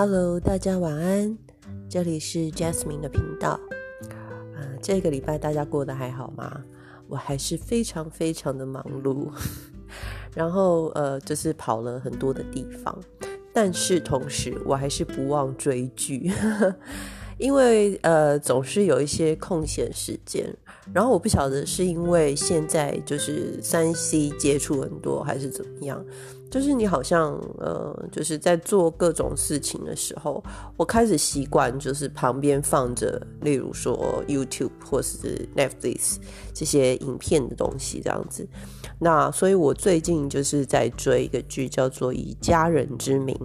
Hello，大家晚安，这里是 Jasmine 的频道。啊，这个礼拜大家过得还好吗？我还是非常非常的忙碌，然后呃，就是跑了很多的地方，但是同时我还是不忘追剧，因为呃总是有一些空闲时间。然后我不晓得是因为现在就是三 C 接触很多，还是怎么样。就是你好像呃，就是在做各种事情的时候，我开始习惯就是旁边放着，例如说 YouTube 或是 Netflix 这些影片的东西这样子。那所以我最近就是在追一个剧，叫做《以家人之名》。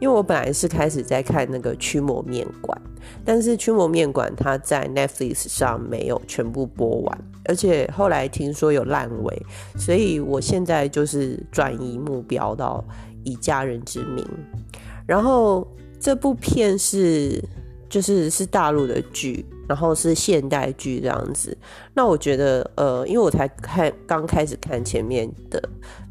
因为我本来是开始在看那个《驱魔面馆》，但是《驱魔面馆》它在 Netflix 上没有全部播完，而且后来听说有烂尾，所以我现在就是转移目标到《以家人之名》。然后这部片是就是是大陆的剧，然后是现代剧这样子。那我觉得呃，因为我才看刚开始看前面的。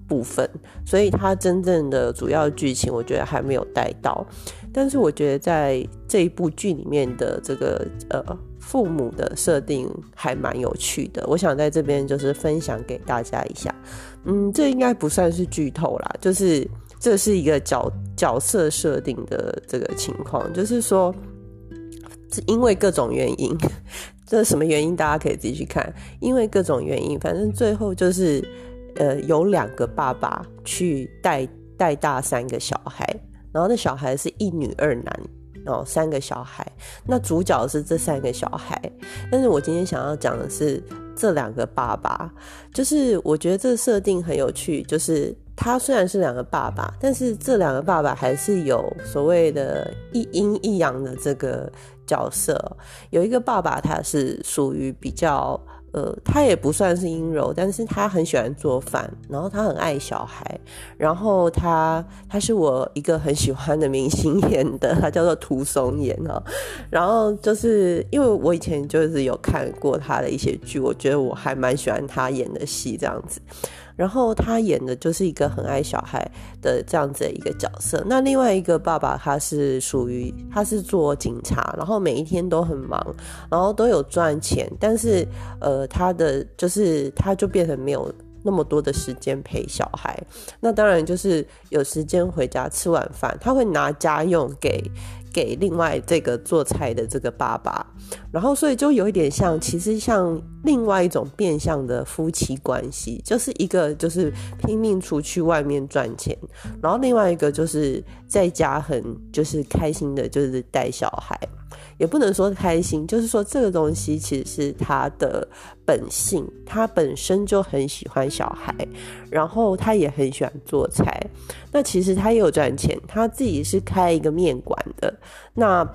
部分，所以它真正的主要剧情，我觉得还没有带到。但是我觉得在这一部剧里面的这个呃父母的设定还蛮有趣的，我想在这边就是分享给大家一下。嗯，这应该不算是剧透啦，就是这是一个角角色设定的这个情况，就是说是因为各种原因，这什么原因大家可以自己去看。因为各种原因，反正最后就是。呃，有两个爸爸去带带大三个小孩，然后那小孩是一女二男，哦，三个小孩。那主角是这三个小孩，但是我今天想要讲的是这两个爸爸，就是我觉得这设定很有趣，就是他虽然是两个爸爸，但是这两个爸爸还是有所谓的一阴一阳的这个角色。有一个爸爸他是属于比较。呃，他也不算是阴柔，但是他很喜欢做饭，然后他很爱小孩，然后他他是我一个很喜欢的明星演的，他叫做涂松岩啊，然后就是因为我以前就是有看过他的一些剧，我觉得我还蛮喜欢他演的戏这样子。然后他演的就是一个很爱小孩的这样子的一个角色。那另外一个爸爸，他是属于他是做警察，然后每一天都很忙，然后都有赚钱，但是呃，他的就是他就变成没有那么多的时间陪小孩。那当然就是有时间回家吃晚饭，他会拿家用给。给另外这个做菜的这个爸爸，然后所以就有一点像，其实像另外一种变相的夫妻关系，就是一个就是拼命出去外面赚钱，然后另外一个就是在家很就是开心的，就是带小孩。也不能说开心，就是说这个东西其实是他的本性，他本身就很喜欢小孩，然后他也很喜欢做菜。那其实他也有赚钱，他自己是开一个面馆的。那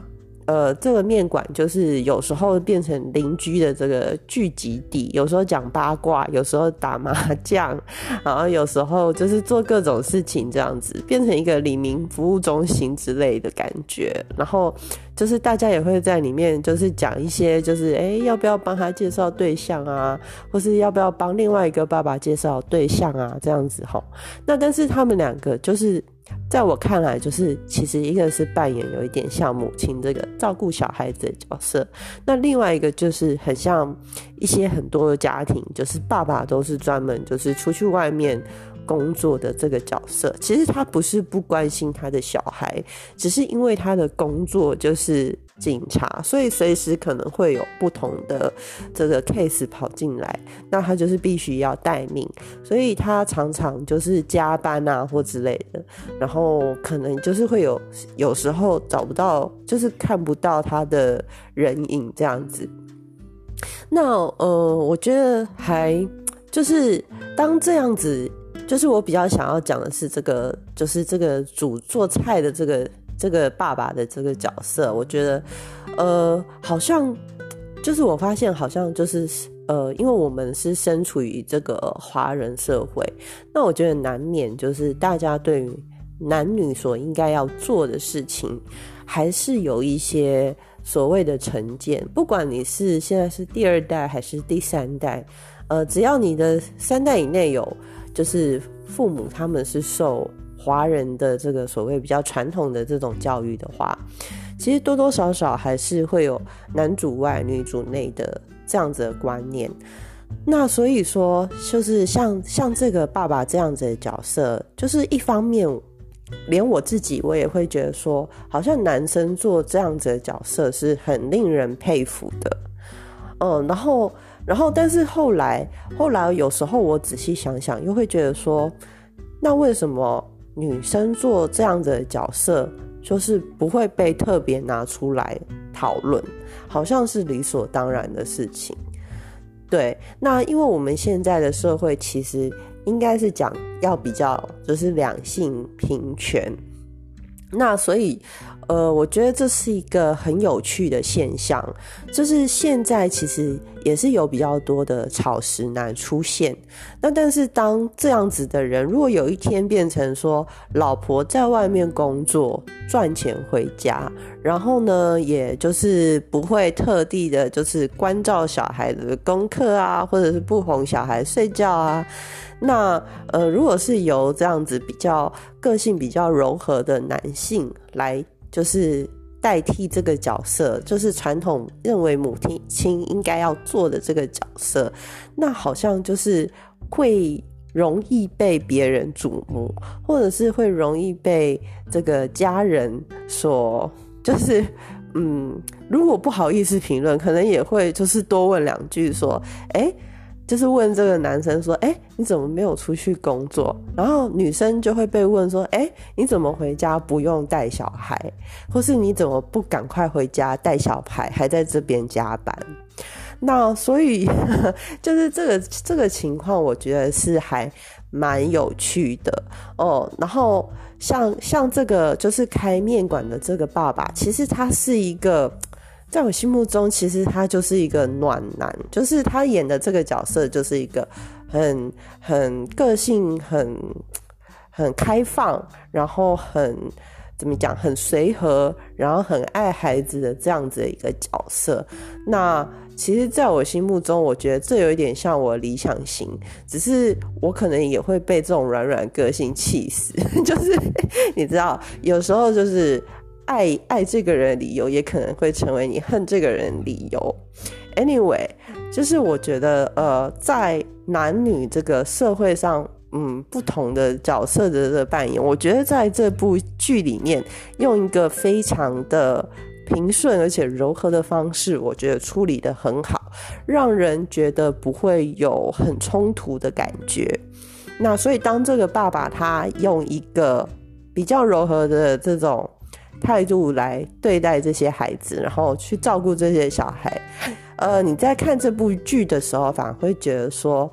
呃，这个面馆就是有时候变成邻居的这个聚集地，有时候讲八卦，有时候打麻将，然后有时候就是做各种事情，这样子变成一个李明服务中心之类的感觉。然后就是大家也会在里面，就是讲一些，就是哎，要不要帮他介绍对象啊，或是要不要帮另外一个爸爸介绍对象啊，这样子吼。那但是他们两个就是。在我看来，就是其实一个是扮演有一点像母亲这个照顾小孩子的角色，那另外一个就是很像一些很多的家庭，就是爸爸都是专门就是出去外面。工作的这个角色，其实他不是不关心他的小孩，只是因为他的工作就是警察，所以随时可能会有不同的这个 case 跑进来，那他就是必须要待命，所以他常常就是加班啊或之类的，然后可能就是会有有时候找不到，就是看不到他的人影这样子。那呃，我觉得还就是当这样子。就是我比较想要讲的是这个，就是这个煮做菜的这个这个爸爸的这个角色，我觉得，呃，好像就是我发现好像就是呃，因为我们是身处于这个华人社会，那我觉得难免就是大家对于男女所应该要做的事情，还是有一些所谓的成见，不管你是现在是第二代还是第三代，呃，只要你的三代以内有。就是父母他们是受华人的这个所谓比较传统的这种教育的话，其实多多少少还是会有男主外女主内的这样子的观念。那所以说，就是像像这个爸爸这样子的角色，就是一方面，连我自己我也会觉得说，好像男生做这样子的角色是很令人佩服的。嗯，然后，然后，但是后来，后来有时候我仔细想想，又会觉得说，那为什么女生做这样子的角色，就是不会被特别拿出来讨论，好像是理所当然的事情。对，那因为我们现在的社会其实应该是讲要比较就是两性平权，那所以。呃，我觉得这是一个很有趣的现象，就是现在其实也是有比较多的草食男出现。那但是当这样子的人，如果有一天变成说，老婆在外面工作赚钱回家，然后呢，也就是不会特地的，就是关照小孩的功课啊，或者是不哄小孩睡觉啊。那呃，如果是由这样子比较个性比较柔和的男性来。就是代替这个角色，就是传统认为母亲应该要做的这个角色，那好像就是会容易被别人瞩目，或者是会容易被这个家人所，就是嗯，如果不好意思评论，可能也会就是多问两句，说，哎。就是问这个男生说：“哎，你怎么没有出去工作？”然后女生就会被问说：“哎，你怎么回家不用带小孩？或是你怎么不赶快回家带小孩，还在这边加班？” 那所以就是这个这个情况，我觉得是还蛮有趣的哦。然后像像这个就是开面馆的这个爸爸，其实他是一个。在我心目中，其实他就是一个暖男，就是他演的这个角色就是一个很很个性、很很开放，然后很怎么讲，很随和，然后很爱孩子的这样子的一个角色。那其实，在我心目中，我觉得这有一点像我理想型，只是我可能也会被这种软软个性气死。就是 你知道，有时候就是。爱爱这个人理由也可能会成为你恨这个人理由。Anyway，就是我觉得，呃，在男女这个社会上，嗯，不同的角色的的扮演，我觉得在这部剧里面，用一个非常的平顺而且柔和的方式，我觉得处理的很好，让人觉得不会有很冲突的感觉。那所以，当这个爸爸他用一个比较柔和的这种。态度来对待这些孩子，然后去照顾这些小孩。呃，你在看这部剧的时候，反而会觉得说，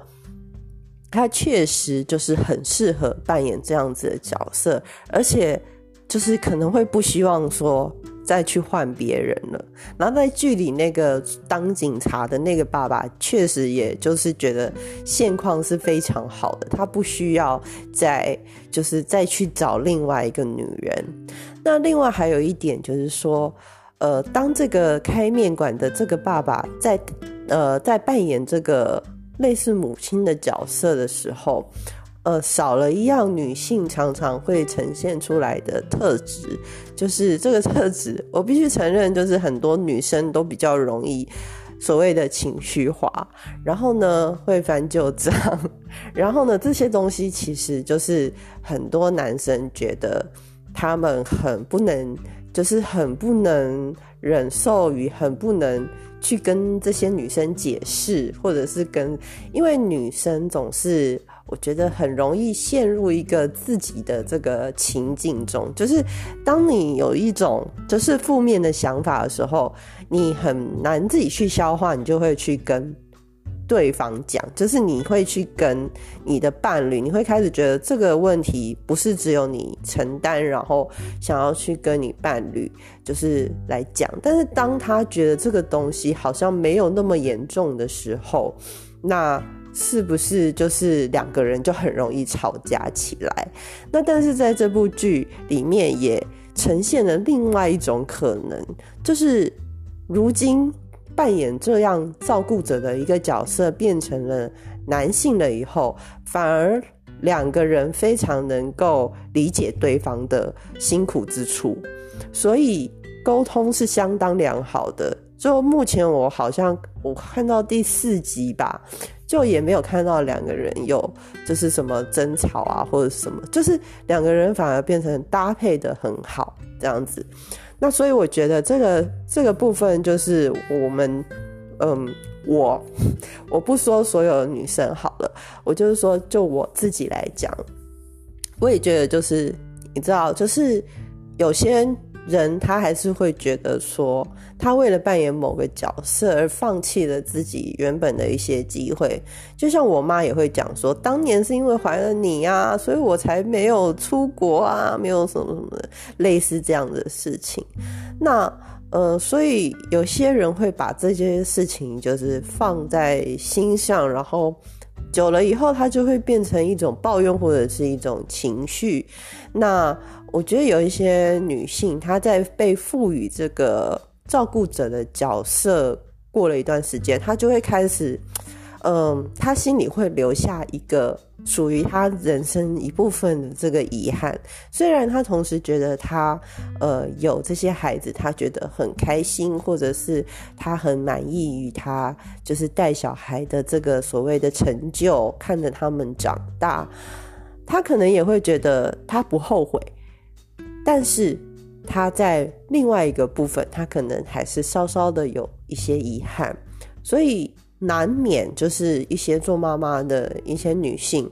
他确实就是很适合扮演这样子的角色，而且就是可能会不希望说。再去换别人了，然后在剧里那个当警察的那个爸爸，确实也就是觉得现况是非常好的，他不需要再就是再去找另外一个女人。那另外还有一点就是说，呃，当这个开面馆的这个爸爸在呃在扮演这个类似母亲的角色的时候。呃，少了一样女性常常会呈现出来的特质，就是这个特质，我必须承认，就是很多女生都比较容易所谓的情绪化，然后呢会翻旧账，然后呢这些东西其实就是很多男生觉得他们很不能，就是很不能忍受与很不能去跟这些女生解释，或者是跟，因为女生总是。我觉得很容易陷入一个自己的这个情境中，就是当你有一种就是负面的想法的时候，你很难自己去消化，你就会去跟对方讲，就是你会去跟你的伴侣，你会开始觉得这个问题不是只有你承担，然后想要去跟你伴侣就是来讲，但是当他觉得这个东西好像没有那么严重的时候，那。是不是就是两个人就很容易吵架起来？那但是在这部剧里面也呈现了另外一种可能，就是如今扮演这样照顾者的一个角色变成了男性了以后，反而两个人非常能够理解对方的辛苦之处，所以沟通是相当良好的。就目前我好像我看到第四集吧，就也没有看到两个人有就是什么争吵啊或者什么，就是两个人反而变成搭配的很好这样子。那所以我觉得这个这个部分就是我们，嗯，我 我不说所有女生好了，我就是说就我自己来讲，我也觉得就是你知道，就是有些。人他还是会觉得说，他为了扮演某个角色而放弃了自己原本的一些机会。就像我妈也会讲说，当年是因为怀了你呀，所以我才没有出国啊，没有什么什么类似这样的事情。那呃，所以有些人会把这些事情就是放在心上，然后久了以后，他就会变成一种抱怨或者是一种情绪。那我觉得有一些女性，她在被赋予这个照顾者的角色过了一段时间，她就会开始，嗯，她心里会留下一个属于她人生一部分的这个遗憾。虽然她同时觉得她，呃，有这些孩子，她觉得很开心，或者是她很满意于她就是带小孩的这个所谓的成就，看着他们长大，她可能也会觉得她不后悔。但是他在另外一个部分，他可能还是稍稍的有一些遗憾，所以难免就是一些做妈妈的一些女性，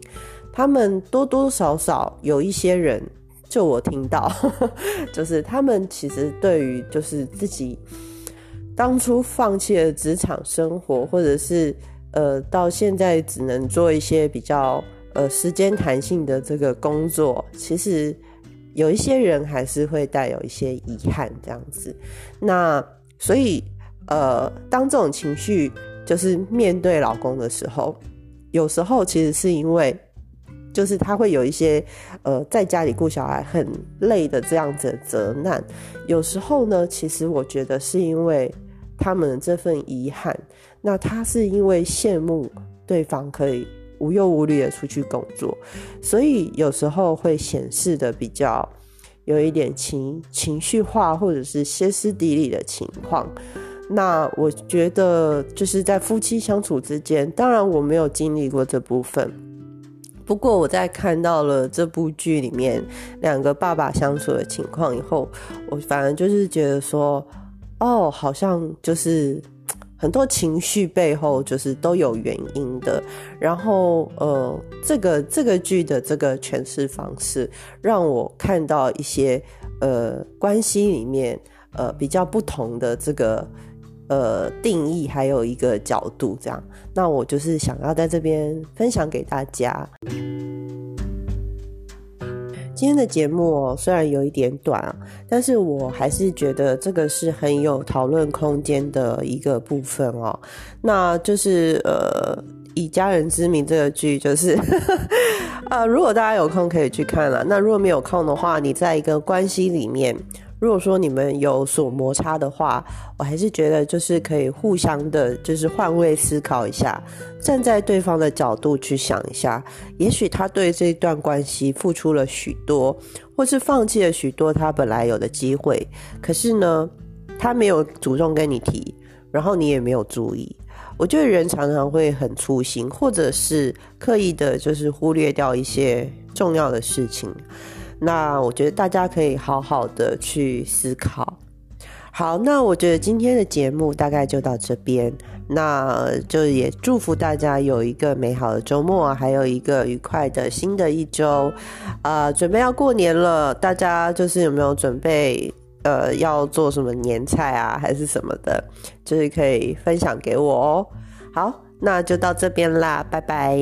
她们多多少少有一些人，就我听到，就是她们其实对于就是自己当初放弃了职场生活，或者是呃到现在只能做一些比较呃时间弹性的这个工作，其实。有一些人还是会带有一些遗憾这样子，那所以呃，当这种情绪就是面对老公的时候，有时候其实是因为就是他会有一些呃在家里顾小孩很累的这样子的责难，有时候呢，其实我觉得是因为他们这份遗憾，那他是因为羡慕对方可以。无忧无虑的出去工作，所以有时候会显示的比较有一点情情绪化，或者是歇斯底里的情况。那我觉得就是在夫妻相处之间，当然我没有经历过这部分，不过我在看到了这部剧里面两个爸爸相处的情况以后，我反而就是觉得说，哦，好像就是。很多情绪背后就是都有原因的，然后呃，这个这个剧的这个诠释方式让我看到一些呃关系里面呃比较不同的这个呃定义，还有一个角度这样，那我就是想要在这边分享给大家。今天的节目虽然有一点短啊，但是我还是觉得这个是很有讨论空间的一个部分哦。那就是呃，以家人之名这个剧，就是 呃，如果大家有空可以去看了。那如果没有空的话，你在一个关系里面。如果说你们有所摩擦的话，我还是觉得就是可以互相的，就是换位思考一下，站在对方的角度去想一下，也许他对这段关系付出了许多，或是放弃了许多他本来有的机会，可是呢，他没有主动跟你提，然后你也没有注意。我觉得人常常会很粗心，或者是刻意的，就是忽略掉一些重要的事情。那我觉得大家可以好好的去思考。好，那我觉得今天的节目大概就到这边。那就也祝福大家有一个美好的周末，还有一个愉快的新的一周。啊，准备要过年了，大家就是有没有准备？呃，要做什么年菜啊，还是什么的？就是可以分享给我哦。好，那就到这边啦，拜拜。